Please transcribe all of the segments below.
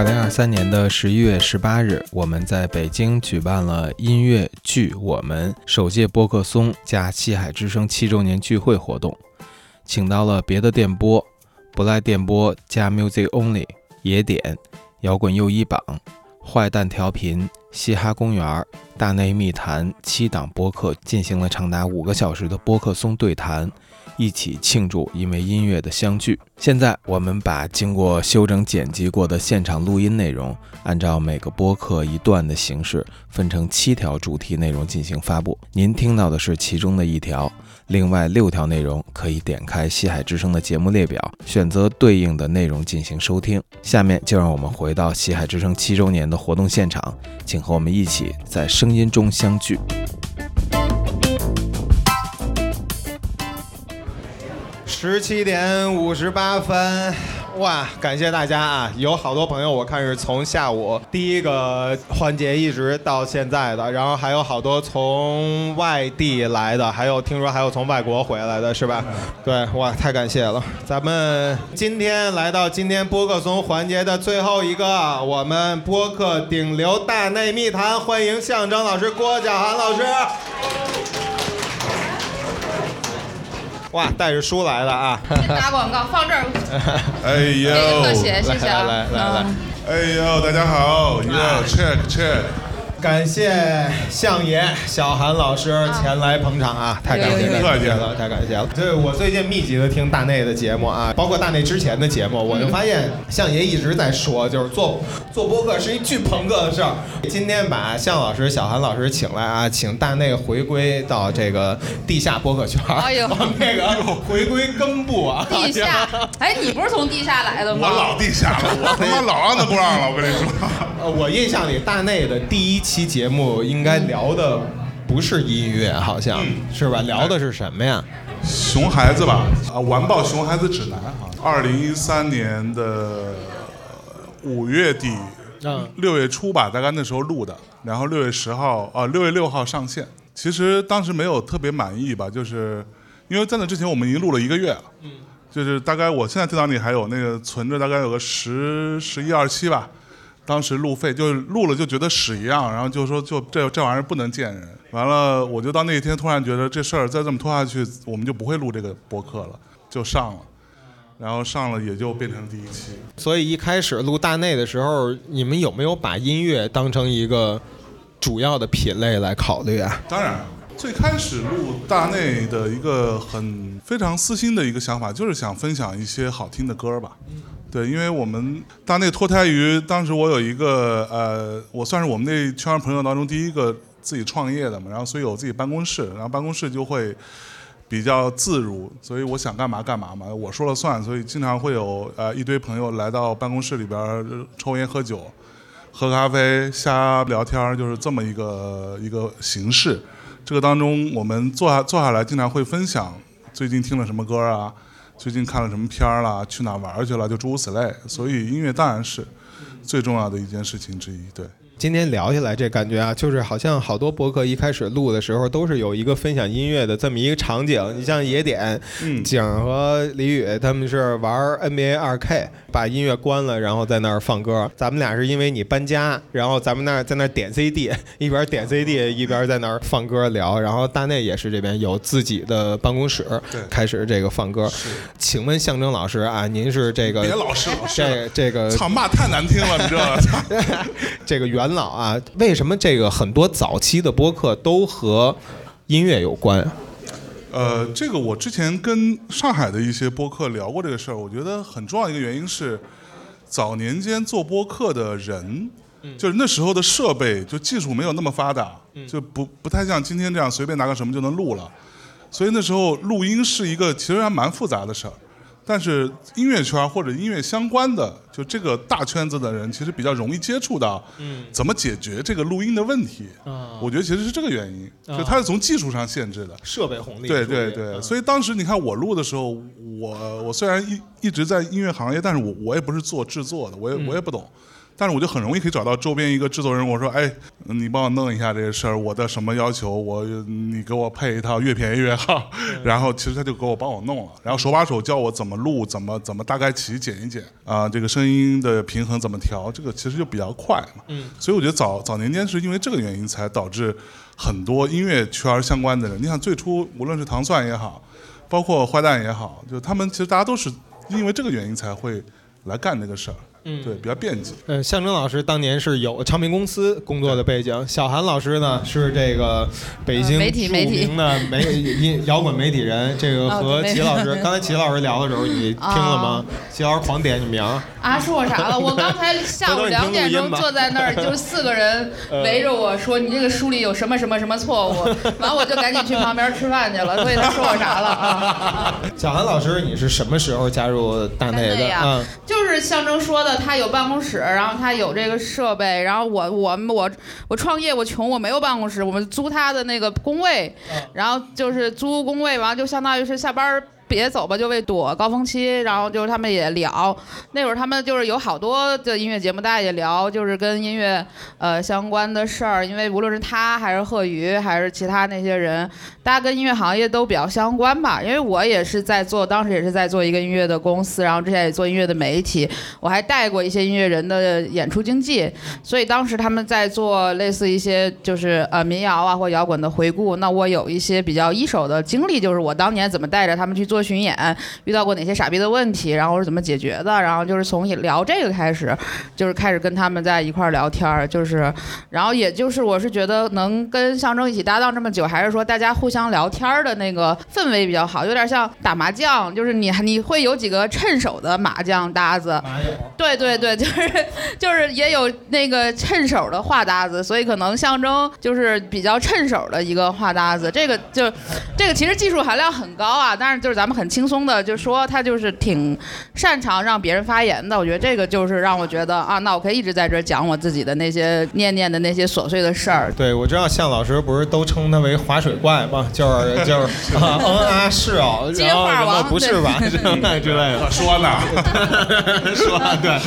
二零二三年的十一月十八日，我们在北京举办了音乐剧《我们》首届播客松加西海之声七周年聚会活动，请到了别的电波、不赖电波加 Music Only、野点、摇滚又一榜、坏蛋调频、嘻哈公园、大内密谈七档播客，进行了长达五个小时的播客松对谈。一起庆祝因为音乐的相聚。现在我们把经过修整剪辑过的现场录音内容，按照每个播客一段的形式，分成七条主题内容进行发布。您听到的是其中的一条，另外六条内容可以点开西海之声的节目列表，选择对应的内容进行收听。下面就让我们回到西海之声七周年的活动现场，请和我们一起在声音中相聚。十七点五十八分，哇！感谢大家啊！有好多朋友，我看是从下午第一个环节一直到现在的，然后还有好多从外地来的，还有听说还有从外国回来的，是吧？对，哇，太感谢了！咱们今天来到今天播客松环节的最后一个，我们播客顶流大内密谈，欢迎象征老师郭晓涵老师。哇，带着书来了啊！打广告，放这儿。哎呦，特写，谢谢啊！来来来来，哎呦，大家好，哟，check check。感谢相爷小韩老师前来捧场啊！太感谢了，客气了，太感谢了。对我最近密集的听大内的节目啊，包括大内之前的节目，我就发现相爷一直在说，就是做做播客是一巨朋克的事儿。今天把向老师、小韩老师请来啊，请大内回归到这个地下播客圈，哎呦，那个回归根部啊。地下，哎，你不是从地下来的吗？我老地下了，我他妈老 underground 了，我跟你说。呃，我印象里大内的第一期节目应该聊的不是音乐，好像是吧？聊的是什么呀？熊孩子吧，啊，完爆熊孩子指南啊，二零一三年的五月底，嗯，六月初吧，大概那时候录的，然后六月十号，啊，六月六号上线。其实当时没有特别满意吧，就是因为在那之前我们已经录了一个月了，嗯，就是大概我现在电脑里还有那个存着，大概有个十十一二期吧。当时路费就是录了就觉得屎一样，然后就说就这这玩意儿不能见人。完了，我就到那一天突然觉得这事儿再这么拖下去，我们就不会录这个播客了，就上了。然后上了也就变成第一期。所以一开始录大内的时候，你们有没有把音乐当成一个主要的品类来考虑啊？当然，最开始录大内的一个很非常私心的一个想法，就是想分享一些好听的歌吧。对，因为我们大内脱胎于当时我有一个呃，我算是我们那圈朋友当中第一个自己创业的嘛，然后所以有自己办公室，然后办公室就会比较自如，所以我想干嘛干嘛嘛，我说了算，所以经常会有呃一堆朋友来到办公室里边抽烟喝酒、喝咖啡、瞎聊天，就是这么一个一个形式。这个当中我们坐下坐下来，经常会分享最近听了什么歌啊。最近看了什么片儿了？去哪玩去了？就诸如此类。所以音乐当然是最重要的一件事情之一。对。今天聊起来这感觉啊，就是好像好多博客一开始录的时候都是有一个分享音乐的这么一个场景。你像野点、景和李宇他们是玩 NBA 二 K，把音乐关了，然后在那儿放歌。咱们俩是因为你搬家，然后咱们那儿在那儿点 CD，一边点 CD 一边在那儿放歌聊。然后大内也是这边有自己的办公室，开始这个放歌。请问象征老师啊，您是这个别老师，这这个操骂太难听了，你知道吗？这个元老啊，为什么这个很多早期的播客都和音乐有关？呃，这个我之前跟上海的一些播客聊过这个事儿，我觉得很重要一个原因是，早年间做播客的人，就是那时候的设备就技术没有那么发达，就不不太像今天这样随便拿个什么就能录了，所以那时候录音是一个其实还蛮复杂的事儿。但是音乐圈或者音乐相关的，就这个大圈子的人，其实比较容易接触到，怎么解决这个录音的问题。我觉得其实是这个原因，就它是从技术上限制的设备红利。对对对，所以当时你看我录的时候，我我虽然一一直在音乐行业，但是我我也不是做制作的，我也我也不懂。但是我就很容易可以找到周边一个制作人，我说，哎，你帮我弄一下这个事儿，我的什么要求，我你给我配一套，越便宜越好。然后其实他就给我帮我弄了，然后手把手教我怎么录，怎么怎么大概齐剪一剪啊、这个声音的平衡怎么调，这个其实就比较快嘛。嗯，所以我觉得早早年间是因为这个原因才导致很多音乐圈相关的人，你想最初无论是糖蒜也好，包括坏蛋也好，就他们其实大家都是因为这个原因才会来干这个事儿。嗯，对，比较便捷。嗯，象征老师当年是有唱片公司工作的背景，小韩老师呢是这个北京呃媒体著媒体名的媒音摇滚媒体人。这个哦和对齐老师，刚才齐老师聊的时候，你听了吗？齐老师狂点你名儿，啊，说我啥了？我刚才下 午两点钟坐在那儿，就四个人 围着我说：“你这个书里有什么什么什么错误。”完我就赶紧去旁边吃饭去了。所以他说我啥了啊？小韩老师，你是什么时候加入大内的？嗯，就是象征说的，他有办公室，然后他有这个设备，然后我我我我创业，我穷，我没有办公室，我们租他的那个工位，然后就是租工位，完了就相当于是下班儿。别走吧，就为躲高峰期，然后就是他们也聊，那会儿他们就是有好多的音乐节目，大家也聊，就是跟音乐呃相关的事儿，因为无论是他还是贺宇还是其他那些人，大家跟音乐行业都比较相关吧。因为我也是在做，当时也是在做一个音乐的公司，然后之前也做音乐的媒体，我还带过一些音乐人的演出经济，所以当时他们在做类似一些就是呃民谣啊或摇滚的回顾，那我有一些比较一手的经历，就是我当年怎么带着他们去做巡演，遇到过哪些傻逼的问题，然后是怎么解决的，然后就是从聊这个开始，就是开始跟他们在一块儿聊天儿，就是，然后也就是我是觉得能跟象征一起搭档这么久，还是说大家互相聊天儿的那个氛围比较好，有点像打麻将，就是你你会有几个趁手的麻将搭子，对对对，就是就是也有那个趁手的话搭子，所以可能象征就是比较趁手的一个话搭子。这个就这个其实技术含量很高啊，但是就是咱们很轻松的就说他就是挺擅长让别人发言的。我觉得这个就是让我觉得啊，那我可以一直在这儿讲我自己的那些念念的那些琐碎的事儿。对，我知道向老师不是都称他为划水怪吗？就是就是啊嗯啊是哦，接然后什么话王不是吧之类之类的。说呢，说对，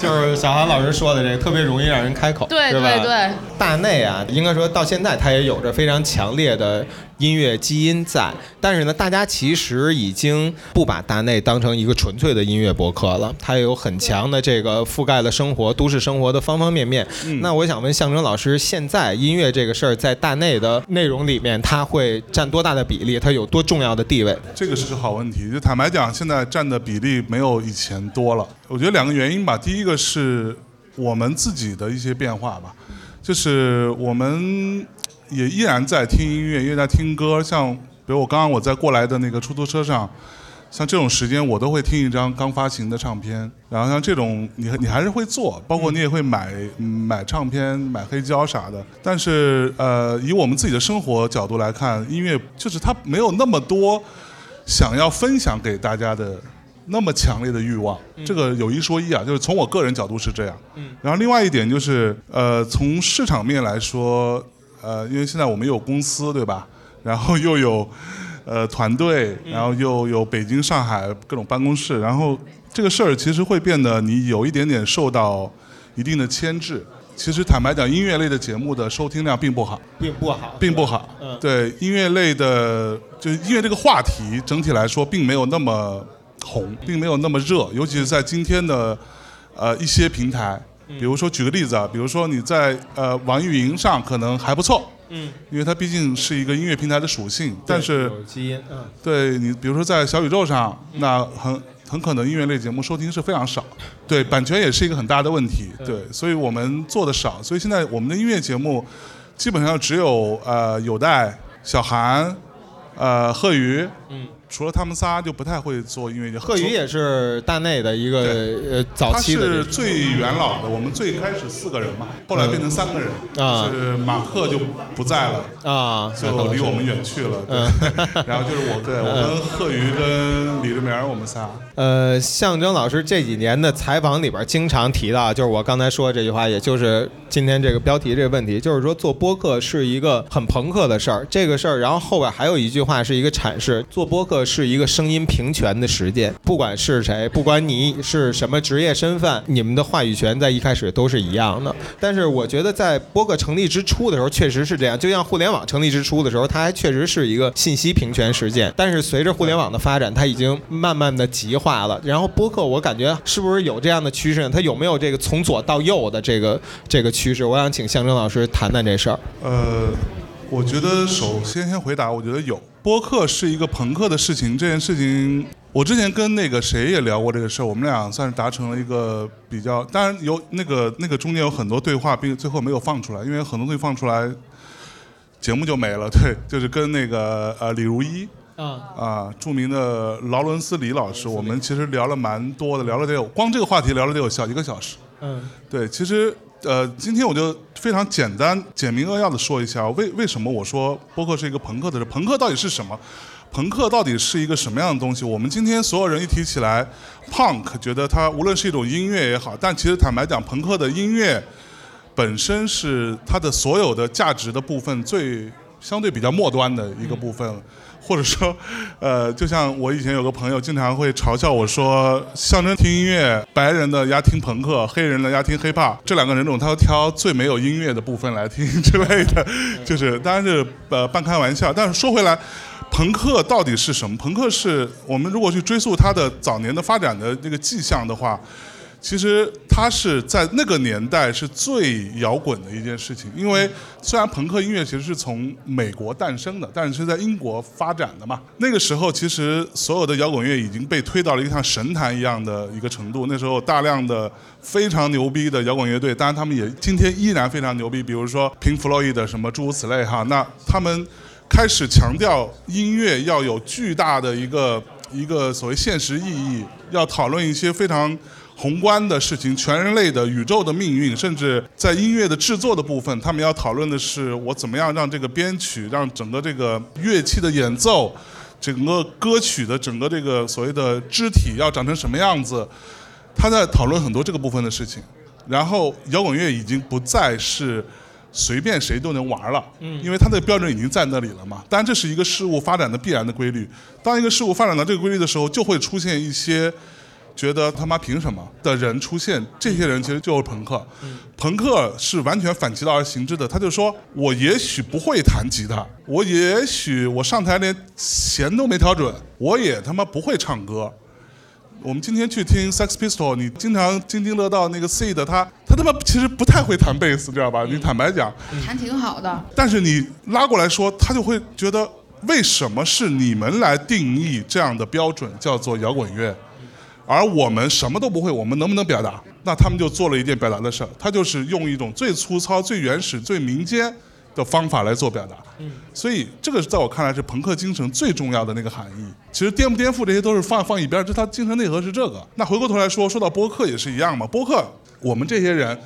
就是小韩老师说的这个，特别容易让人开口，对对对，大内啊，应该说到现在，他也有着非常强烈的音乐基因在。但是呢，大家其实已经不把大内当成一个纯粹的音乐博客了，它有很强的这个覆盖了生活、都市生活的方方面面。那我想问象征老师，现在音乐这个事儿在大内的内容里面，它会占多大的比例？它有多重要的地位？这个是个好问题。就坦白讲，现在占的比例没有以前多了。我觉得两个原因吧。第一个是我们自己的一些变化吧，就是我们也依然在听音乐，也在听歌。像比如我刚刚我在过来的那个出租车上，像这种时间我都会听一张刚发行的唱片。然后像这种你你还是会做，包括你也会买嗯买唱片、买黑胶啥的。但是呃，以我们自己的生活角度来看，音乐就是它没有那么多。想要分享给大家的那么强烈的欲望，这个有一说一啊，就是从我个人角度是这样。然后另外一点就是，呃，从市场面来说，呃，因为现在我们有公司对吧，然后又有呃团队，然后又有北京、上海各种办公室，然后这个事儿其实会变得你有一点点受到一定的牵制。其实坦白讲，音乐类的节目的收听量并不好。并不好，并不好。嗯对音乐类的，就是音乐这个话题，整体来说并没有那么红，并没有那么热，尤其是在今天的呃一些平台，比如说举个例子啊，比如说你在呃网易云上可能还不错，嗯，因为它毕竟是一个音乐平台的属性，但是有基因，嗯。对你，比如说在小宇宙上，那很很可能音乐类节目收听是非常少，对版权也是一个很大的问题，对，所以我们做的少，所以现在我们的音乐节目基本上只有呃有待小韩，呃贺宇，嗯，除了他们仨就不太会做音乐节目。贺宇也是大内的一个呃早期的他是最元老的，我们最开始四个人嘛，后来变成三个人，啊是马克就不在了，啊，就离我们远去了。对，然后就是我，对我跟贺宇跟李志明我们仨。呃，象征老师这几年的采访里边经常提到，就是我刚才说的这句话，也就是今天这个标题这个问题，就是说做播客是一个很朋克的事儿，这个事儿，然后后边还有一句话是一个阐释，做播客是一个声音平权的实践，不管是谁，不管你是什么职业身份，你们的话语权在一开始都是一样的。但是我觉得在播客成立之初的时候，确实是这样。就像互联网成立之初的时候，它还确实是一个信息平权实践。但是随着互联网的发展，它已经慢慢的极化了。然后播客，我感觉是不是有这样的趋势呢？它有没有这个从左到右的这个这个趋势？我想请象征老师谈谈这事儿。呃，我觉得首先先回答，我觉得有播客是一个朋克的事情。这件事情，我之前跟那个谁也聊过这个事儿，我们俩算是达成了一个比较，当然有那个那个中间有很多对话，并最后没有放出来，因为很多东西放出来，节目就没了。对，就是跟那个呃李如一。啊啊，著名的劳伦斯李老师，我们其实聊了蛮多的，聊了得有光这个话题聊了得有小一个小时。嗯对，其实呃，今天我就非常简单、简明扼要的说一下，为为什么我说播客是一个朋克的事？朋克到底是什么？朋克到底是一个什么样的东西？我们今天所有人一提起来，punk，觉得它无论是一种音乐也好，但其实坦白讲，朋克的音乐本身是它的所有的价值的部分最相对比较末端的一个部分。或者说，呃，就像我以前有个朋友经常会嘲笑我说，象征听音乐，白人的压听朋克，黑人的压听 hiphop，这两个人种他都挑最没有音乐的部分来听之类的，就是当然是呃半开玩笑。但是说回来，朋克到底是什么？朋克是我们如果去追溯它的早年的发展的这个迹象的话。其实它是在那个年代是最摇滚的一件事情，因为虽然朋克音乐其实是从美国诞生的，但是是在英国发展的嘛。那个时候其实所有的摇滚乐已经被推到了一个像神坛一样的一个程度。那时候大量的非常牛逼的摇滚乐队，当然他们也今天依然非常牛逼，比如说 Pink Floyd 什么诸如此类哈。那他们开始强调音乐要有巨大的一个一个所谓现实意义，要讨论一些非常。宏观的事情，全人类的宇宙的命运，甚至在音乐的制作的部分，他们要讨论的是我怎么样让这个编曲，让整个这个乐器的演奏，整个歌曲的整个这个所谓的肢体要长成什么样子，他在讨论很多这个部分的事情。然后摇滚乐已经不再是随便谁都能玩了，因为它的标准已经在那里了嘛。当然，这是一个事物发展的必然的规律。当一个事物发展到这个规律的时候，就会出现一些。觉得他妈凭什么的人出现？这些人其实就是朋克。朋克是完全反其道而行之的。他就说：“我也许不会弹吉他，我也许我上台连弦都没调准，我也他妈不会唱歌。”我们今天去听 Sex Pistol，你经常津津乐道那个 C 的他，他他妈其实不太会弹贝斯，知道吧？你坦白讲，弹挺好的。但是你拉过来说，他就会觉得为什么是你们来定义这样的标准叫做摇滚乐？而我们什么都不会，我们能不能表达？那他们就做了一件表达的事儿，他就是用一种最粗糙、最原始、最民间的方法来做表达。嗯，所以这个在我看来是朋克精神最重要的那个含义。其实颠不颠覆这些都是放放一边，这他精神内核是这个。那回过头来说，说到播客也是一样嘛。播客，我们这些人，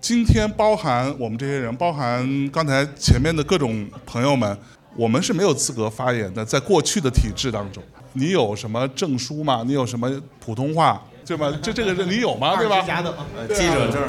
今天包含我们这些人，包含刚才前面的各种朋友们，我们是没有资格发言的，在过去的体制当中。你有什么证书吗？你有什么普通话对吧？这这个你有吗？对吧？记者证，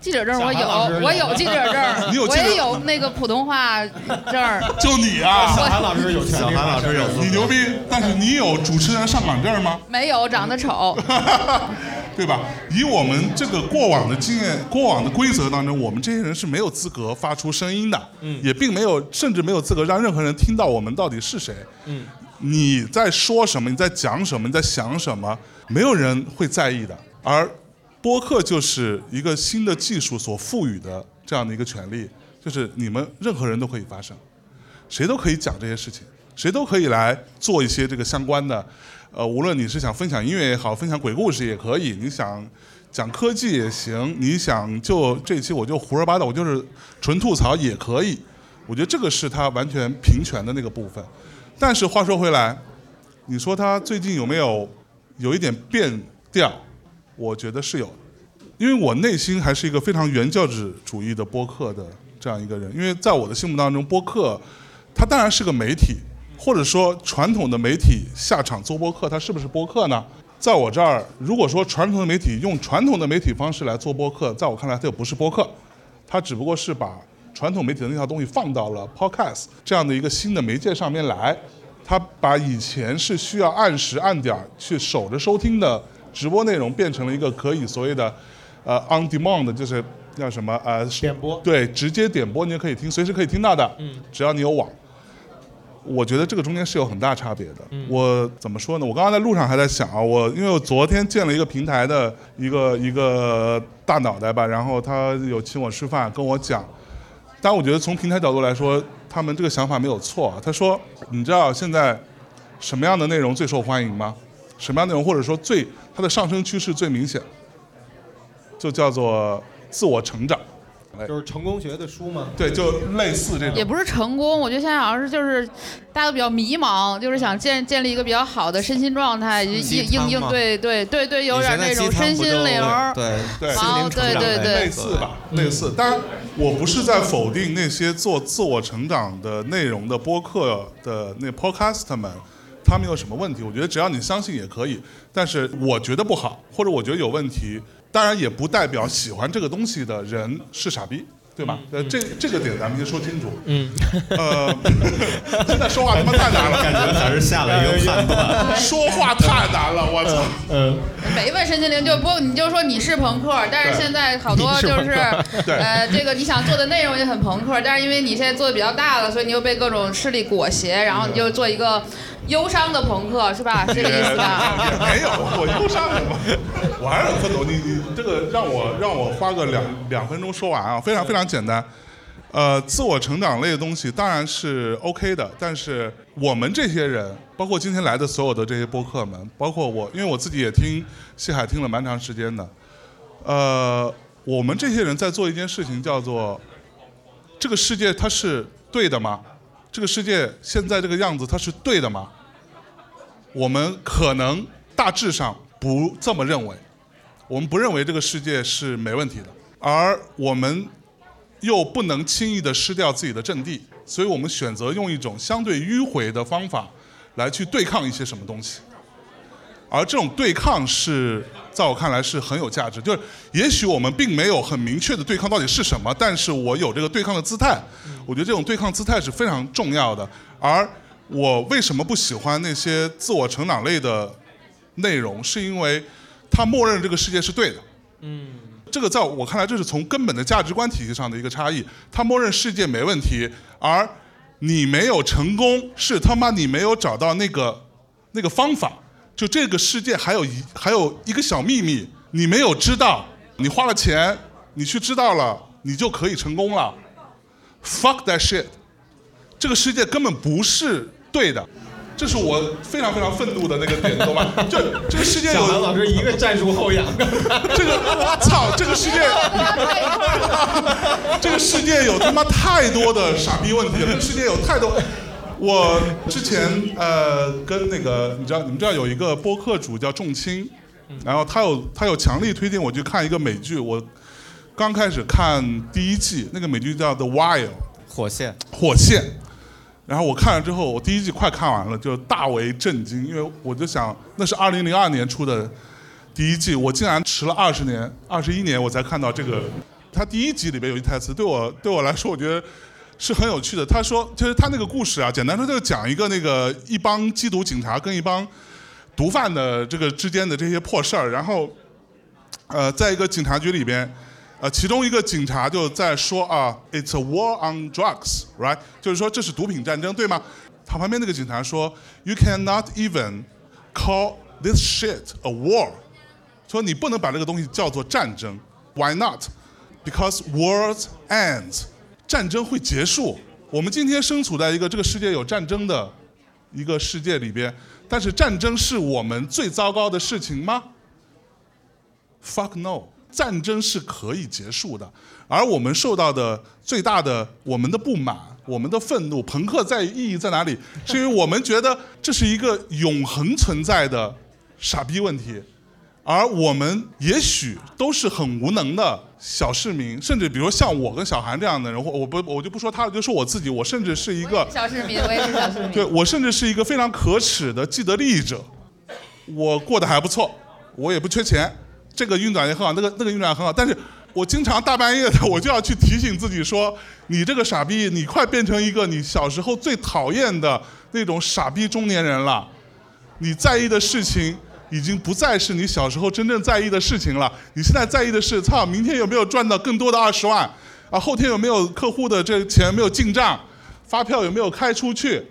记者证我有，我有记者证，你有我也有那个普通话证。就你啊？小韩老师有，小韩老师有，你牛逼！但是你有主持人上岗证吗？没有，长得丑。对吧？以我们这个过往的经验、过往的规则当中，我们这些人是没有资格发出声音的，嗯，也并没有，甚至没有资格让任何人听到我们到底是谁，嗯。你在说什么？你在讲什么？你在想什么？没有人会在意的。而播客就是一个新的技术所赋予的这样的一个权利，就是你们任何人都可以发声，谁都可以讲这些事情，谁都可以来做一些这个相关的。呃，无论你是想分享音乐也好，分享鬼故事也可以，你想讲科技也行，你想就这期我就胡说八道，我就是纯吐槽也可以。我觉得这个是他完全平权的那个部分。但是话说回来，你说他最近有没有有一点变调？我觉得是有，因为我内心还是一个非常原教旨主义的播客的这样一个人。因为在我的心目当中，播客它当然是个媒体，或者说传统的媒体下场做播客，它是不是播客呢？在我这儿，如果说传统的媒体用传统的媒体方式来做播客，在我看来，它就不是播客，它只不过是把。传统媒体的那套东西放到了 Podcast 这样的一个新的媒介上面来，他把以前是需要按时按点儿去守着收听的直播内容，变成了一个可以所谓的呃 on demand，就是叫什么呃点播对，直接点播你也可以听，随时可以听到的，嗯，只要你有网。我觉得这个中间是有很大差别的。我怎么说呢？我刚刚在路上还在想啊，我因为我昨天见了一个平台的一个一个大脑袋吧，然后他有请我吃饭，跟我讲。但我觉得从平台角度来说，他们这个想法没有错。他说：“你知道现在什么样的内容最受欢迎吗？什么样内容或者说最它的上升趋势最明显，就叫做自我成长。就是成功学的书吗？对，就类似这种。也不是成功，我觉得现在好像是就是大家都比较迷茫，就是想建建立一个比较好的身心状态，应鸡应应对对对对，有点那种身心灵儿。对对心灵成对对对类似吧，类似。当然，我不是在否定那些做自我成长的内容的播客的那 podcast 们，他们有什么问题？我觉得只要你相信也可以。但是我觉得不好，或者我觉得有问题，当然也不代表喜欢这个东西的人是傻逼。对吧？呃，这这个点咱们先说清楚。嗯。呃，现在说话他妈太难了，感觉还是下了一个判断。说话太难了，我操！嗯，每问身心灵就不，你就说你是朋克，但是现在好多就是 对呃，这个你想做的内容也很朋克，但是因为你现在做的比较大了，所以你又被各种势力裹挟，然后你就做一个忧伤的朋克，是吧？是这个意思吧？也没有，我忧伤什么？我还是很愤怒。你你这个让我让我花个两两分钟说完啊，非常非常简单。呃，自我成长类的东西当然是 OK 的，但是我们这些人，包括今天来的所有的这些播客们，包括我，因为我自己也听西海听了蛮长时间的，呃，我们这些人在做一件事情，叫做这个世界它是对的吗？这个世界现在这个样子它是对的吗？我们可能大致上不这么认为，我们不认为这个世界是没问题的，而我们又不能轻易的失掉自己的阵地，所以我们选择用一种相对迂回的方法来去对抗一些什么东西。而这种对抗是在我看来是很有价值，就是也许我们并没有很明确的对抗到底是什么，但是我有这个对抗的姿态，我觉得这种对抗姿态是非常重要的。而我为什么不喜欢那些自我成长类的内容，是因为它默认这个世界是对的。嗯，这个在我看来，这是从根本的价值观体系上的一个差异。他默认世界没问题，而你没有成功，是他妈你没有找到那个那个方法。就这个世界还有一还有一个小秘密，你没有知道，你花了钱，你去知道了，你就可以成功了。Fuck that shit！这个世界根本不是对的，这是我非常非常愤怒的那个点，懂吗？就这个世界小韩老师一个战术后仰，这个，操，这个世界，这个世界有他妈太多的傻逼问题了，这个世界有太多。我之前呃跟那个你知道你们知道有一个播客主叫仲青，然后他有他有强力推荐我去看一个美剧，我刚开始看第一季，那个美剧叫《The Wire》火线，火线，然后我看了之后，我第一季快看完了，就大为震惊，因为我就想那是二零零二年出的第一季，我竟然迟了二十年、二十一年我才看到这个。他第一集里边有一台词，对我对我来说，我觉得是很有趣的。他说，就是他那个故事啊，简单说就是讲一个那个一帮缉毒警察跟一帮毒贩的这个之间的这些破事儿，然后呃，在一个警察局里边，呃，其中一个警察就在说啊，It's a war on drugs，right？就是说这是毒品战争，对吗？他旁边那个警察说，You cannot even call this shit a war，说你不能把这个东西叫做战争，Why not？Because wars ends，战争会结束。我们今天身处在一个这个世界有战争的一个世界里边，但是战争是我们最糟糕的事情吗？Fuck no！战争是可以结束的，而我们受到的最大的我们的不满、我们的愤怒，朋克在意义在哪里？是因为我们觉得这是一个永恒存在的傻逼问题，而我们也许都是很无能的小市民，甚至比如像我跟小韩这样的人，或我不我就不说他了，就说我自己，我甚至是一个小市民，我也是小市民。对我甚至是一个非常可耻的既得利益者，我过得还不错，我也不缺钱，这个运转也很好，那个那个运转很好，但是我经常大半夜的我就要去提醒自己说，你这个傻逼，你快变成一个你小时候最讨厌的那种傻逼中年人了。你在意的事情已经不再是你小时候真正在意的事情了。你现在在意的是，操，明天有没有赚到更多的二十万？啊，后天有没有客户的这钱没有进账？发票有没有开出去？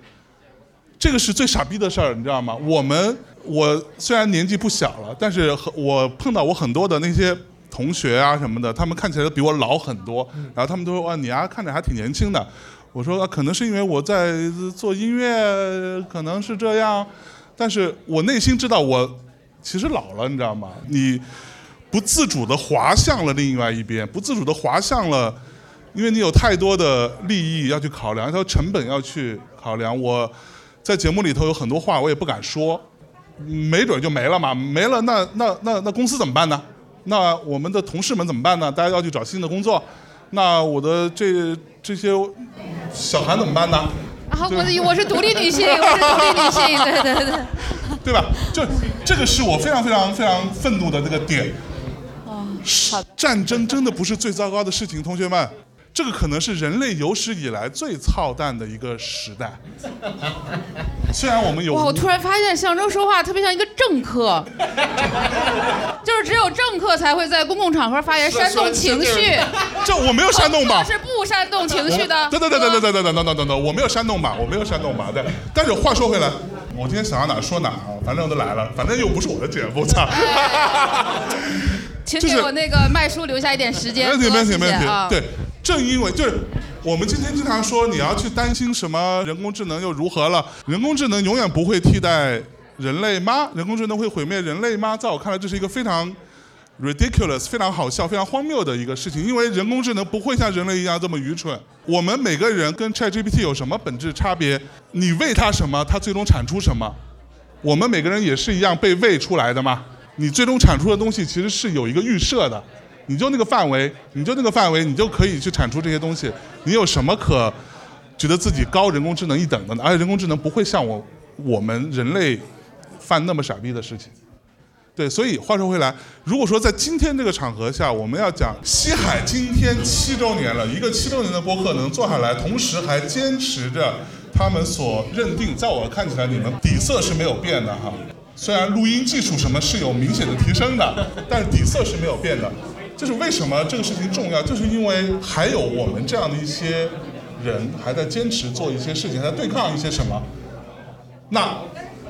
这个是最傻逼的事儿，你知道吗？我们我虽然年纪不小了，但是和我碰到我很多的那些同学啊什么的，他们看起来都比我老很多，然后他们都说哇你啊看着还挺年轻的。我说、啊可能是因为我在做音乐，可能是这样，但是我内心知道我其实老了，你知道吗？你不自主的滑向了另外一边，不自主的滑向了。因为你有太多的利益要去考量，还有成本要去考量。我在节目里头有很多话我也不敢说，没准就没了嘛，没了那那那那公司怎么办呢？那我们的同事们怎么办呢？大家要去找新的工作，那我的这这些小韩怎么办呢？啊，我的我是独立女性，我是独立女性，对对对。对吧？就这个是我非常非常非常愤怒的这个点。是战争真的不是最糟糕的事情，同学们，这个可能是人类有史以来最操蛋的一个时代。虽然我们有哇！我突然发现象征说话特别像一个政客，就是只有政客才会在公共场合发言煽动情绪，这我没有煽动吧？是不煽动情绪的。等等等等等等等等等等等，我没有煽动吧？我没有煽动吧？对。但是话说回来，我今天想到哪说哪啊，反正我都来了，反正又不是我的节目，操！请就是给我那个麦叔留下一点时间。没问题，没问题，没问题。对，正因为就是我们今天经常说你要去担心什么人工智能又如何了，人工智能永远不会替代人类吗？人工智能会毁灭人类吗？在我看来，这是一个非常 ridiculous、非常好笑、非常荒谬的一个事情，因为人工智能不会像人类一样这么愚蠢。我们每个人跟 ChatGPT 有什么本质差别？你喂它什么，它最终产出什么？我们每个人也是一样被喂出来的嘛。你最终产出的东西其实是有一个预设的，你就那个范围，你就那个范围，你就可以去产出这些东西。你有什么可觉得自己高人工智能一等的呢？而且人工智能不会像我我们人类犯那么傻逼的事情。对，所以话说回来，如果说在今天这个场合下，我们要讲西海今天七周年了，一个七周年的播客能做下来，同时还坚持着他们所认定，在我看起来，你们底色是没有变的哈。虽然录音技术什么是有明显的提升的，但底色是没有变的。这是为什么这个事情重要？就是因为还有我们这样的一些人还在坚持做一些事情，还在对抗一些什么。那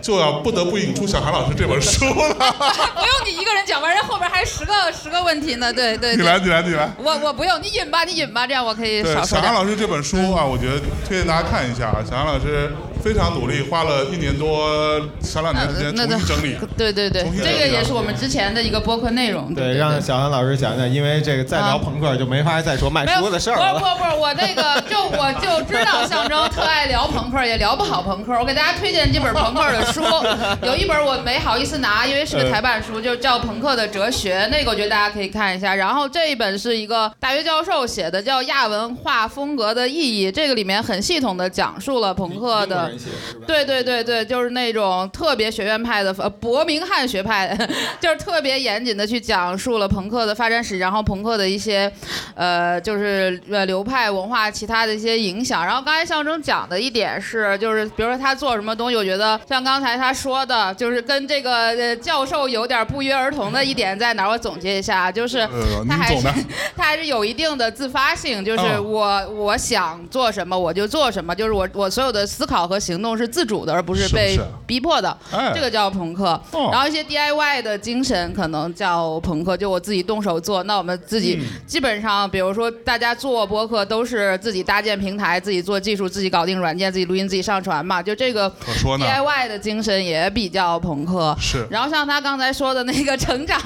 就要不得不引出小韩老师这本书了。不用你一个人讲完，人后边还十个十个问题呢。对对对。你来，你来，你来。我我不用，你引吧，你引吧，这样我可以，少说点。小韩老师这本书啊，我觉得推荐大家看一下啊。小韩老师非常努力，花了一年多、小两年时间那重新整理。对对对这个也是我们之前的一个播客内容。对，让小韩老师讲讲，因为这个再聊朋克就没法再说卖书的事儿不了。不不，我那个 就我就知道象征特爱聊朋克，也聊不好朋克。我给大家推荐几本朋克的书，有一本我没好意思拿，因为是个台版书，就叫《朋克的哲学》，那个我觉得大家可以看一下。然后这一本是一个大学教授写的，叫《亚文化风格的意义》，这个里面很系统的讲述了朋克的。对对对对，就是那种特别学院派的，呃，伯明翰学派，就是特别严谨的去讲述了朋克的发展史，然后朋克的一些，呃，就是呃流派文化其他的一些影响。然后刚才象征讲的一点是，就是比如说他做什么东西，我觉得像刚才他说的，就是跟这个呃教授有点不约而同的一点在哪儿？我总结一下，就是呃，他还是 他还是有一定的自发性，就是嗯我、我想做什么我就做什么，就是我我所有的思考和行动是自主的，而不是被逼迫的。哎，这个叫朋克，哦然后一些 DIY 的精神可能叫朋克，就我自己动手做。那我们自己嗯基本上，比如说大家做播客都是自己搭建平台，自己做技术，自己搞定软件，自己录音，自己上传嘛。就这个，DIY 的精神也比较朋克。是然后像他刚才说的那个成长，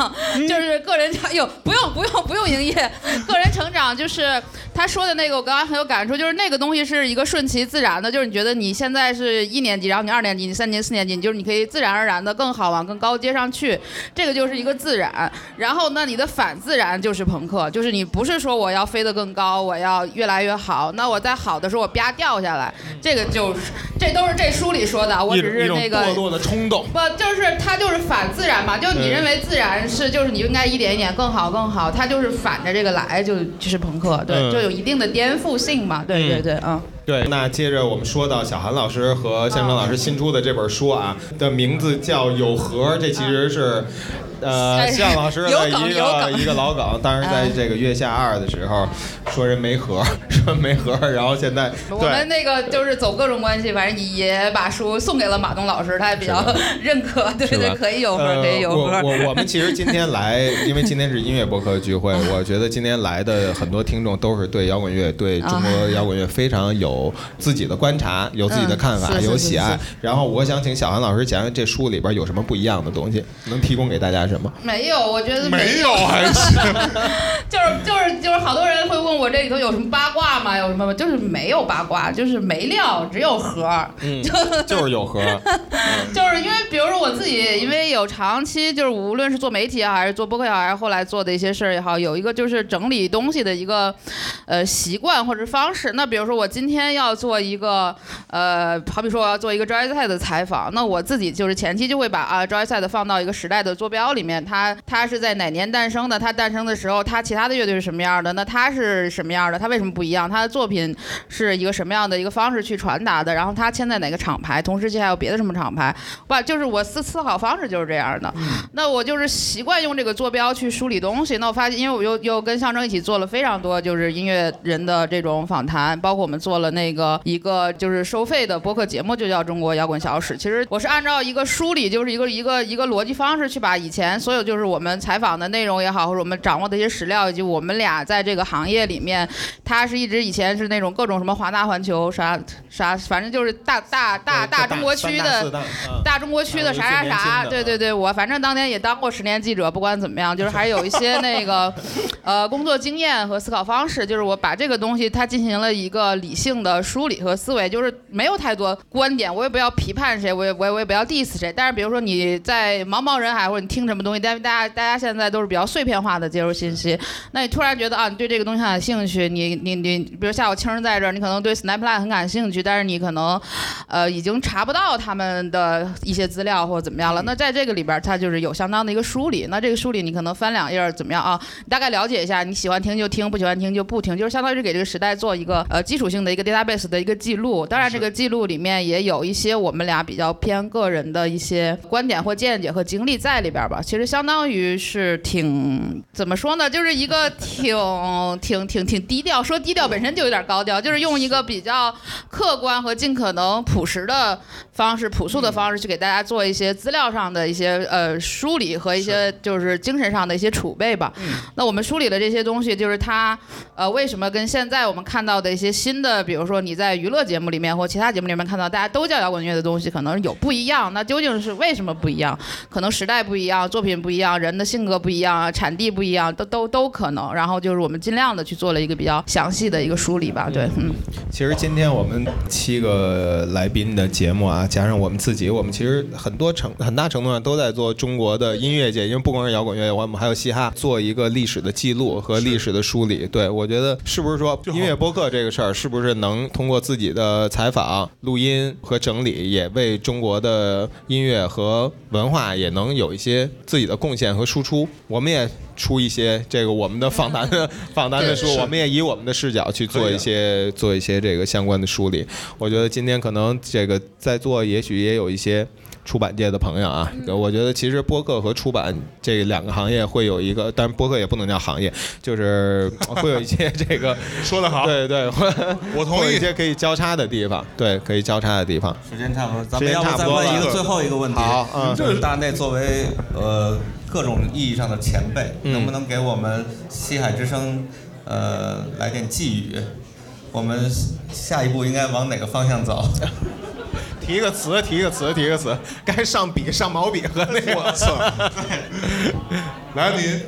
就是个人成，哟，不用不用不用营业，个人成长就是他说的那个，我刚刚很有感触，就是那个东西是一个顺其自然的，就是你觉得你现在在是一年级，然后你二年级，你三年级、四年级，你就是你可以自然而然的更好往更高阶上去，这个就是一个自然。然后那，你的反自然就是朋克，就是你不是说我要飞得更高，我要越来越好，那我在好的时候我啪掉下来，这个就是这都是这书里说的，我只是那个堕落的冲动。不，就是它就是反自然嘛，就你认为自然是就是你应该一点一点更好更好，它就是反着这个来，就就是朋克，对，就有一定的颠覆性嘛，对对对，嗯，对，那接着我们说到小韩老师和向征老师新出的这本书啊，的名字叫《有核》，这其实是。呃，哎向老师的有一个一个老梗，当时在这个月下二的时候说人没盒，说没盒，然后现在我们那个就是走各种关系，反正也把书送给了马东老师，他也比较 认可，对对，可以有核，呃可以有核。我我我们其实今天来，因为今天是音乐博客聚会，我觉得今天来的很多听众都是对摇滚乐、对中国摇滚乐非常有自己的观察，有自己的看法，有喜爱。然后我想请小韩老师讲讲这书里边有什么不一样的东西，能提供给大家什么？没有，我觉得没有还行，就是就是就是好多人会问我这里头有什么八卦吗？有什么吗？就是没有八卦，就是没料，只有核。嗯，就 是有核。就是因为比如说我自己，因为有长期就是无论是做媒体也好，还是做播客也好，还是后来做的一些事儿也好，有一个就是整理东西的一个呃习惯或者方式。那比如说我今天要做一个呃，好比说我要做一个 Joyside 的采访，那我自己就是前期就会把啊 Joyside 放到一个时代的坐标里面，他他是在哪年诞生的？他诞生的时候，他其他的乐队是什么样的？那他是什么样的？他为什么不一样？他的作品是一个什么样的一个方式去传达的？然后他签在哪个厂牌？同时期还有别的什么厂牌？不，就是我思思考方式就是这样的。那我就是习惯用这个坐标去梳理东西。那我发现，因为我又又跟象征一起做了非常多就是音乐人的这种访谈，包括我们做了那个一个就是收费的播客节目，就叫《中国摇滚小史》。其实我是按照一个梳理，就是一个一个一个逻辑方式去把以前所有就是我们采访的内容也好，或者我们掌握的一些史料，以及我们俩在这个行业里面，他是一直以前是那种各种什么华纳环球啥啥，反正就是大大大大中国区的。大中国区的啥啥啥，对对对，我反正当年也当过十年记者，不管怎么样，就是还是有一些那个，呃，工作经验和思考方式，就是我把这个东西它进行了一个理性的梳理和思维，就是没有太多观点，我也不要批判谁，我也我也我也不要 diss 谁，但是比如说你在茫茫人海或者你听什么东西，但是大家大家现在都是比较碎片化的接收信息，那你突然觉得啊，你对这个东西很感兴趣，你你你，比如下午青儿在这儿，你可能对 Snapchat 很感兴趣，但是你可能，呃，已经查不到他们的一些资料或者怎么样了。那在这个里边儿，它就是有相当的一个梳理。那这个梳理你可能翻两页儿怎么样啊？你大概了解一下，你喜欢听就听，不喜欢听就不听，就是相当于是给这个时代做一个呃基础性的一个 database 的一个记录。当然，这个记录里面也有一些我们俩比较偏个人的一些观点或见解和经历在里边儿吧。其实相当于是挺怎么说呢，就是一个 挺挺挺挺低调，说低调本身就有点高调，就是用一个比较客观和尽可能朴实的方式、朴素的方式去给大家做一些资料上的一些呃梳理和一些就是精神上的一些储备吧。那我们梳理的这些东西，就是它呃为什么跟现在我们看到的一些新的，比如说你在娱乐节目里面或其他节目里面看到大家都叫摇滚乐的东西，可能有不一样。那究竟是为什么不一样？可能时代不一样，作品不一样，人的性格不一样，产地不一样，都都都可能。然后就是我们尽量的去做了一个比较详细的一个梳理吧。对，嗯。其实今天我们七个来宾的节目啊，加上我们自己，我们其实很多程很大程度上都在做中国的音乐界，因为不光是摇滚乐，我们还有嘻哈，做一个历史的记录和历史的梳理。对我觉得是不是说音乐播客这个事儿，是不是能通过自己的采访、录音和整理，也为中国的音乐和文化也能有一些自己的贡献和输出？我们也出一些这个我们的访谈的 访谈的书，我们也以我们的视角去做一些做一些这个相关的梳理。我觉得今天可能这个在座也许也有一些。出版界的朋友啊，我觉得其实播客和出版这两个行业会有一个，但是播客也不能叫行业，就是 会有一些这个 说得好，对对，会我同意一。些可以交叉的地方，对，可以交叉的地方。时间差不多，咱们要不再问一个最后一个问题？好嗯就是大内作为呃各种意义上的前辈，嗯能不能给我们西海之声呃来点寄语？我们下一步应该往哪个方向走？提一个词，提一个词，提一个词，该上笔上毛笔和那个。我操！来，你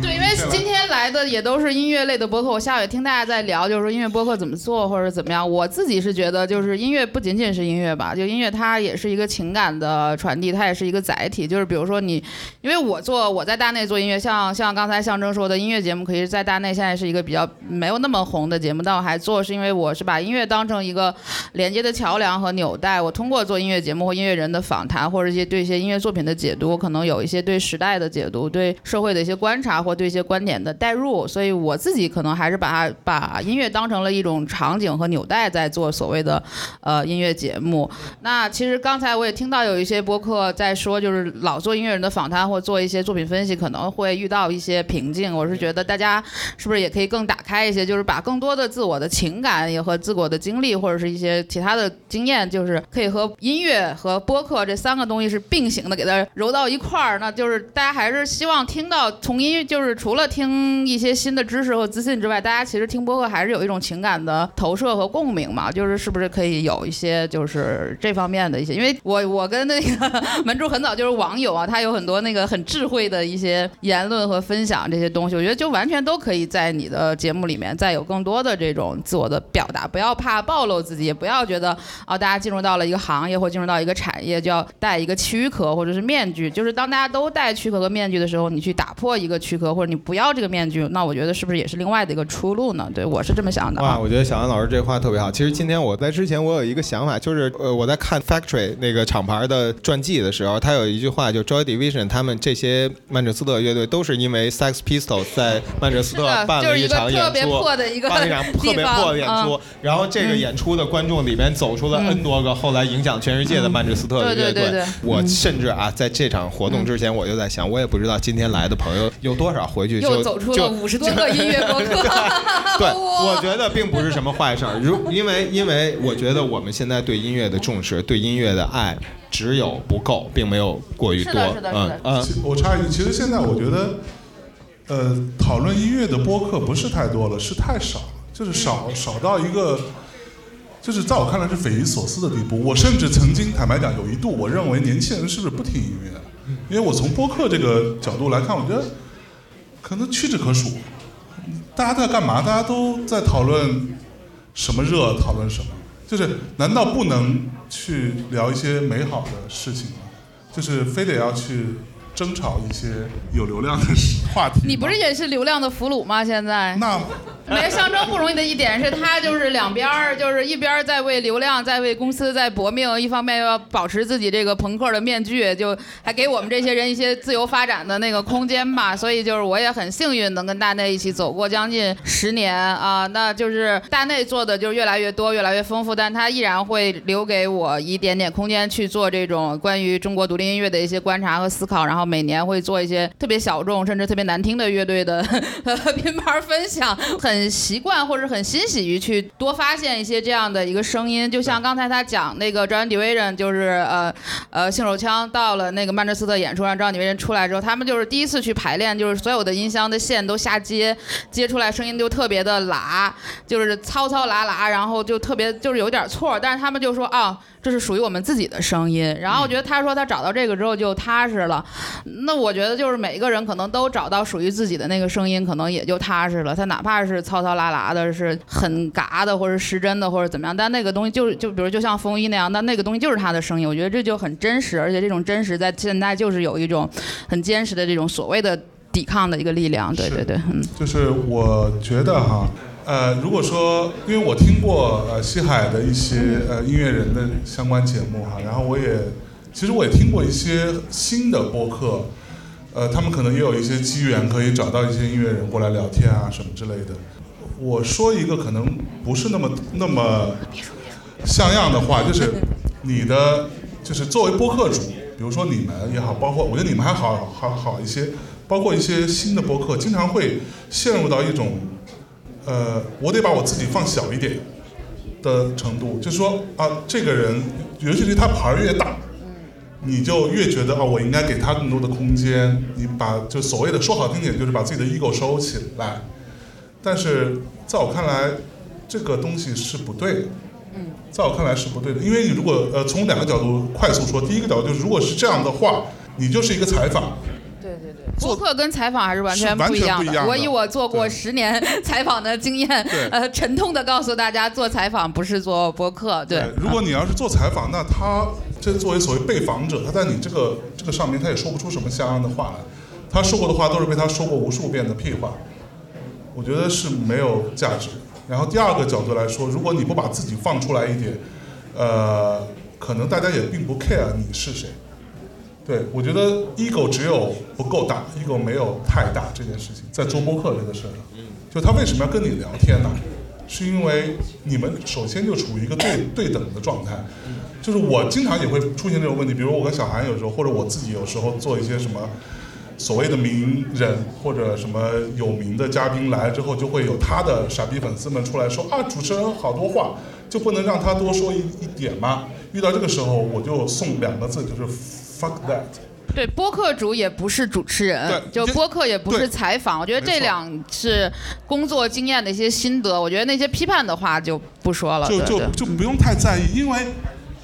对，因为今天来的也都是音乐类的播客，我下午也听大家在聊，就是说音乐播客怎么做或者怎么样。我自己是觉得，就是音乐不仅仅是音乐吧，就音乐它也是一个情感的传递，它也是一个载体。就是比如说你，因为我做我在大内做音乐，像像刚才象征说的音乐节目，可以在大内现在是一个比较没有那么红的节目，但我还做，是因为我是把音乐当成一个连接的桥梁和纽带。我通过做音乐节目或音乐人的访谈，或者一些对一些音乐作品的解读，可能有一些对时代的解读，对社会的一些观察。或对一些观点的代入，所以我自己可能还是把它把音乐当成了一种场景和纽带，在做所谓的呃音乐节目。那其实刚才我也听到有一些播客在说，就是老做音乐人的访谈或做一些作品分析，可能会遇到一些瓶颈。我是觉得大家是不是也可以更打开一些，就是把更多的自我的情感也和自我的经历或者是一些其他的经验，就是可以和音乐和播客这三个东西是并行的，给它揉到一块儿。那就是大家还是希望听到从音乐，就是除了听一些新的知识和资讯之外，大家其实听播客还是有一种情感的投射和共鸣嘛。就是是不是可以有一些就是这方面的一些，因为我我跟那个 门柱很早就是网友啊，他有很多那个很智慧的一些言论和分享这些东西，我觉得就完全都可以在你的节目里面再有更多的这种自我的表达，不要怕暴露自己，也不要觉得啊、大家进入到了一个行业或进入到一个产业就要戴一个躯壳或者是面具，就是当大家都戴躯壳和面具的时候，你去打破一个躯壳或者你不要这个面具，那我觉得是不是也是另外的一个出路呢？对我是这么想的哇，啊。我觉得小安老师这话特别好。其实今天我在之前我有一个想法，就是呃我在看 Factory 那个厂牌的传记的时候，他有一句话，就 Joy Division 他们这些曼彻斯特乐队都是因为 Sex Pistols 在曼彻斯特办了一场演出，办了一场特别破的演出嗯，然后这个演出的观众里面走出了嗯 N 多个后来影响全世界的曼彻斯特的乐队对对对对。我嗯甚至啊，在这场活动之前，我就在想，我也不知道今天来的朋友有多少回去就又走出就了五十多个音乐播客，对，我觉得并不是什么坏事儿。如因为因为我觉得我们现在对音乐的重视，对音乐的爱只有不够，并没有过于多。是的是的是的嗯嗯，我插一句，其实现在我觉得，呃，讨论音乐的播客不是太多了，是太少了，就是少少到一个，就是在我看来是匪夷所思的地步。我甚至曾经坦白讲，有一度我认为年轻人是不是不听音乐？因为我从播客这个角度来看，我觉得可能屈指可数。大家在干嘛？大家都在讨论什么热，讨论什么？就是难道不能去聊一些美好的事情吗？就是非得要去争吵一些有流量的事话题？你不是也是流量的俘虏吗？现在那没象征不容易的一点是，他就是两边儿，就是一边儿在为流量，在为公司在搏命，一方面又要保持自己这个朋克的面具，就还给我们这些人一些自由发展的那个空间吧。所以就是我也很幸运能跟大内一起走过将近十年啊，那就是大内做的就是越来越多，越来越丰富，但他依然会留给我一点点空间去做这种关于中国独立音乐的一些观察和思考，然后每年会做一些特别小众甚至特别难听的乐队的 品牌分享，很习惯或者很欣喜于去多发现一些这样的一个声音。就像刚才他讲那个 John Division，就是呃呃性手枪到了那个曼彻斯特演出，让 John Division 出来之后，他们就是第一次去排练，就是所有的音箱的线都下接，接出来声音就特别的喇，就是糙糙喇喇，然后就特别就是有点错，但是他们就说啊。这是属于我们自己的声音，然后我觉得他说他找到这个之后就踏实了，那我觉得就是每一个人可能都找到属于自己的那个声音，可能也就踏实了。他哪怕是糙糙拉拉的，是很嘎的，或者失真的，或者怎么样，但那个东西就是就比如就像风衣那样，但那个东西就是他的声音。我觉得这就很真实，而且这种真实在现在就是有一种很坚实的这种所谓的抵抗的一个力量。对对对，嗯。就是我觉得哈，呃，如果说，因为我听过呃西海的一些呃音乐人的相关节目哈，然后我也其实我也听过一些新的播客，呃，他们可能也有一些机缘可以找到一些音乐人过来聊天啊什么之类的。我说一个可能不是那么那么像样的话，就是你的就是作为播客主，比如说你们也好，包括我觉得你们还好好好一些，包括一些新的播客，经常会陷入到一种，呃，我得把我自己放小一点的程度，就是说啊，这个人，尤其是他牌儿越大，你就越觉得啊，我应该给他更多的空间。你把就所谓的说好听点，就是把自己的 ego 收起来。但是在我看来，这个东西是不对的。在我看来是不对的，因为你如果呃从两个角度快速说，第一个角度就是，如果是这样的话，你就是一个采访，对播客跟采访还是完全不一样的。全不一样的我以我做过十年采访的经验，呃，沉痛的告诉大家，做采访不是做播客。对，如果你要是做采访，那他这作为所谓被访者，他在你这个这个上面，他也说不出什么像样的话来。他说过的话都是被他说过无数遍的屁话，我觉得是没有价值。然后第二个角度来说，如果你不把自己放出来一点，呃，可能大家也并不 care 你是谁。对，我觉得 ego 只有不够大，ego 没有太大这件事情，在做播客这个事儿上，就他为什么要跟你聊天呢？是因为你们首先就处于一个对对等的状态，就是我经常也会出现这种问题，比如我跟小韩有时候，或者我自己有时候做一些什么所谓的名人或者什么有名的嘉宾来之后，就会有他的傻逼粉丝们出来说啊，主持人好多话，就不能让他多说一一点吗？遇到这个时候，我就送两个字，就是 fuck that。对，播客主也不是主持人，对就播客也不是采访。我觉得这两是工作经验的一些心得。我觉得那些批判的话就不说了。就就就不用太在意，因为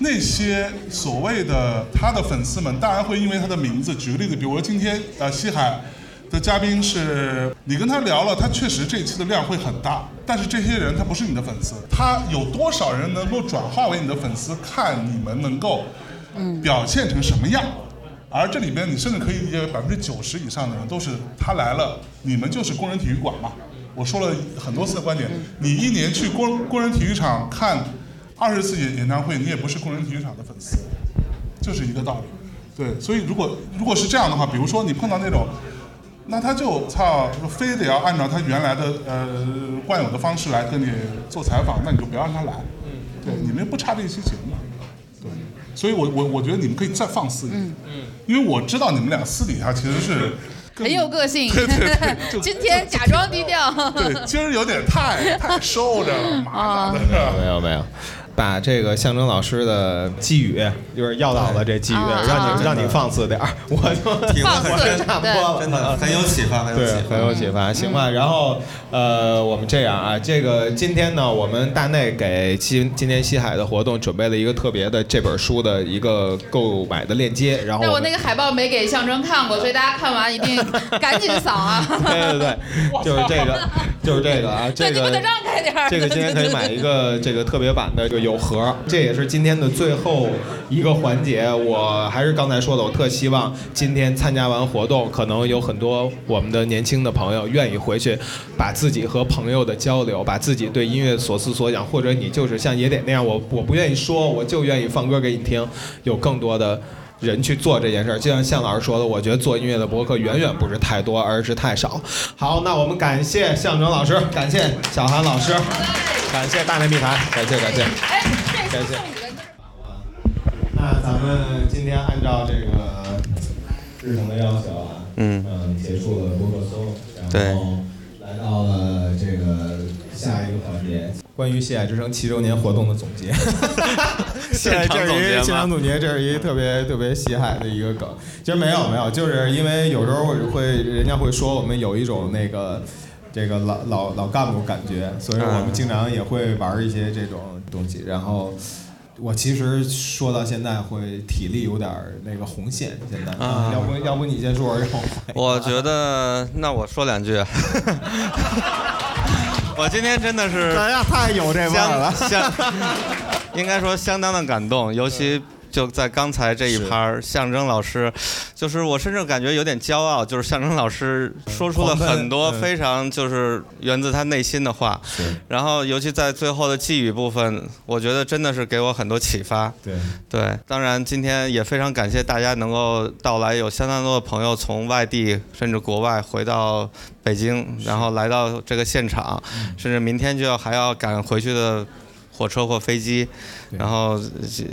那些所谓的他的粉丝们，当然会因为他的名字。举个例子，比如说今天呃西海的嘉宾是你跟他聊了，他确实这一期的量会很大，但是这些人他不是你的粉丝，他有多少人能够转化为你的粉丝，看你们能够表现成什么样。而这里边，你甚至可以理解为百分之九十以上的人都是他来了，你们就是工人体育馆嘛。我说了很多次的观点，你一年去工工人体育场看二十次演演唱会，你也不是工人体育场的粉丝，就是一个道理。对，所以如果如果是这样的话，比如说你碰到那种，那他就操，非得要按照他原来的呃惯有的方式来跟你做采访，那你就不要让他来。对，你们不差这一期节目。对，所以我我我觉得你们可以再放肆一点。嗯，因为我知道你们俩私底下其实是很有个性。对对对 就今天假装低调。对，今儿有点太太收着了，麻烦的。没有没有，把这个象征老师的寄语，就是要到了这寄语，啊让你让你放肆点儿，我就 挺放肆差不多了真的很有启发，很有对启，发。很有启发。行吧，然后呃，我们这样啊，这个今天呢，我们大内给今今天西海的活动准备了一个特别的这本书的一个购买的链接，然后但我那个海报没给象征看过，所以大家看完一定 赶紧扫啊！对对对，就是这个，就是这个啊，这个对你们得让开点儿。这个今天可以买一个这个特别版的这个有盒，这也是今天的最后一个环节。我还是刚才说的，我特希望今天参加完活动，可能有很多我们的年轻的朋友愿意回去，把自己和朋友的交流，把自己对音乐所思所想，或者你就是像野点那样，我我不愿意说，我就愿意放歌给你听，有更多的。人去做这件事儿，就像向老师说的，我觉得做音乐的博客远远不是太多，而是太少。好，那我们感谢向征老师，感谢小韩老师，感谢大内密谈，感谢感谢。感谢。那咱们今天按照这个日程的要求啊，嗯结束了博客搜，然后来到了这个下一个环节，关于西海之声七周年活动的总结。现场总结吗现场总结，这是一个特别特别西海的一个梗。其实没有没有，就是因为有时候会人家会说我们有一种那个这个老老老干部感觉，所以我们经常也会玩一些这种东西。然后我其实说到现在会体力有点儿那个红线，现在啊要不要不你先说，然后我觉得，那我说两句。我今天真的是呀太有这相相，应该说相当的感动，尤其就在刚才这一盘儿，象征老师，就是我甚至感觉有点骄傲，就是象征老师说出了很多非常就是源自他内心的话，然后尤其在最后的寄语部分，我觉得真的是给我很多启发。对。对，当然今天也非常感谢大家能够到来，有相当多的朋友从外地甚至国外回到北京，然后来到这个现场，甚至明天就要还要赶回去的火车或飞机，然后呃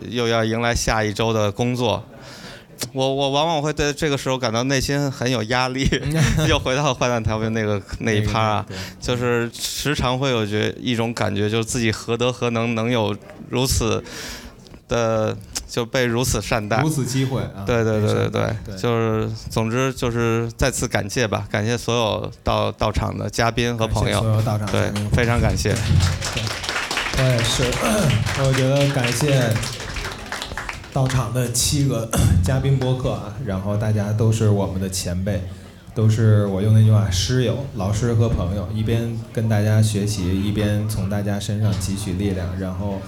又要迎来下一周的工作。我我往往会对这个时候感到内心很有压力，又回到坏蛋调频那个那一趴啊，就是时常会有觉一种感觉，就是自己何德何能，能有如此的就被如此善待如。此机会啊！对对对对对对，就是总之就是再次感谢吧，感谢所有到到场的嘉宾和朋友，有到场对，非常感谢。我也是，我觉得感谢到场的七个 嘉宾播客啊，然后大家都是我们的前辈，都是我用那句话师友、老师和朋友，一边跟大家学习，一边从大家身上汲取力量，然后。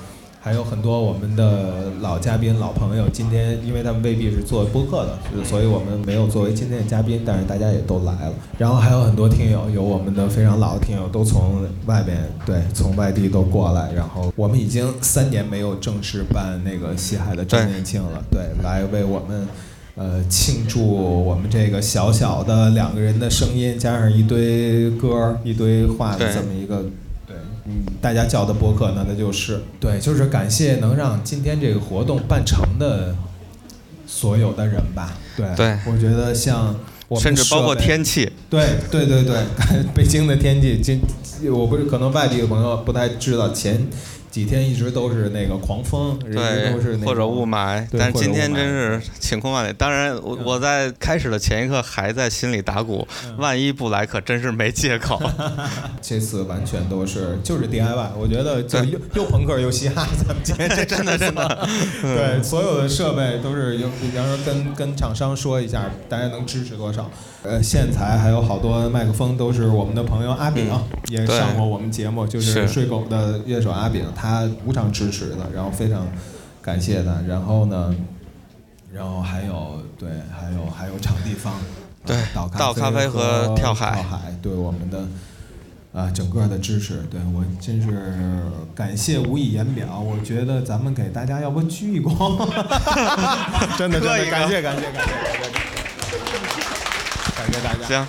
还有很多我们的老嘉宾、老朋友，今天因为他们未必是做播客的，所以我们没有作为今天的嘉宾，但是大家也都来了。然后还有很多听友，有我们的非常老的听友，都从外边对从外地都过来。然后我们已经三年没有正式办那个西海的周年庆了，对，来为我们呃，庆祝我们这个小小的两个人的声音，加上一堆歌儿、一堆话的这么一个，对，嗯，大家叫的播客呢，那就是对，就是感谢能让今天这个活动办成的所有的人吧。对，对。我觉得像我们甚至包括天气，对对对对，北京的天气，今我不是可能外地的朋友不太知道，前几天一直都是那个狂风，对，或者雾霾，但是今天真是晴空万里。当然，我我在开始的前一刻还在心里打鼓，嗯万一不来可真是没借口。这次完全都是就是 DIY，我觉得就又又朋克又嘻哈，咱们今天 这真的真的，对所有的设备都是有，比方说跟跟厂商说一下，大家能支持多少？呃，线材还有好多麦克风都是我们的朋友阿炳、嗯也上过我们节目，就是是睡狗的乐手阿炳，他无偿支持的，然后非常感谢他。然后呢，然后还有对，还有还有场地方，对呃岛岛咖啡和跳海跳海对我们的。啊，整个的支持，对我真是感谢无以言表。我觉得咱们给大家要不鞠一躬，真的真的磕一个感谢感谢感谢感谢感谢大家。行，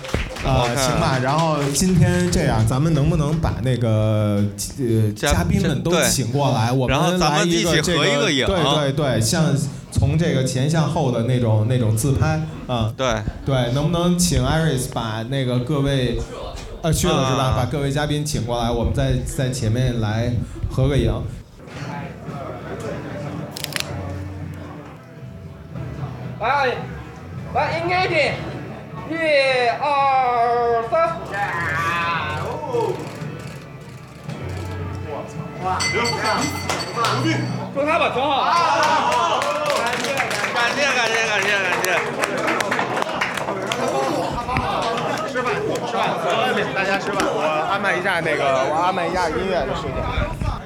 啊、我看行吧。然后今天这样，咱们能不能把那个呃嘉嘉宾们都请过来？我们咱们来一个这合一个影对对对，像从这个前向后的那种那种自拍啊、对，对，能不能请 Iris 把那个各位，呃，去了是吧？啊把各位嘉宾请过来，我们在在前面来合个影。来，来，应该的，一二三。说他吧，挺好。感谢感谢感谢感谢。吃饭，吃饭，大家吃饭。我安排一下那个，我安排一下音乐的事情。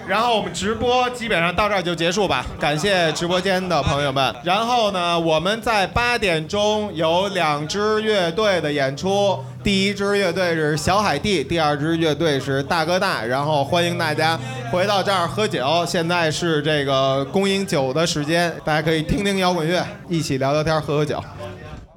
然后我们直播基本上到这儿就结束吧，感谢直播间的朋友们。然后呢，我们在八点钟有两支乐队的演出，第一支乐队是小海地，第二支乐队是大哥大。然后欢迎大家回到这儿喝酒，现在是这个供应酒的时间，大家可以听听摇滚乐，一起聊聊天，喝喝酒。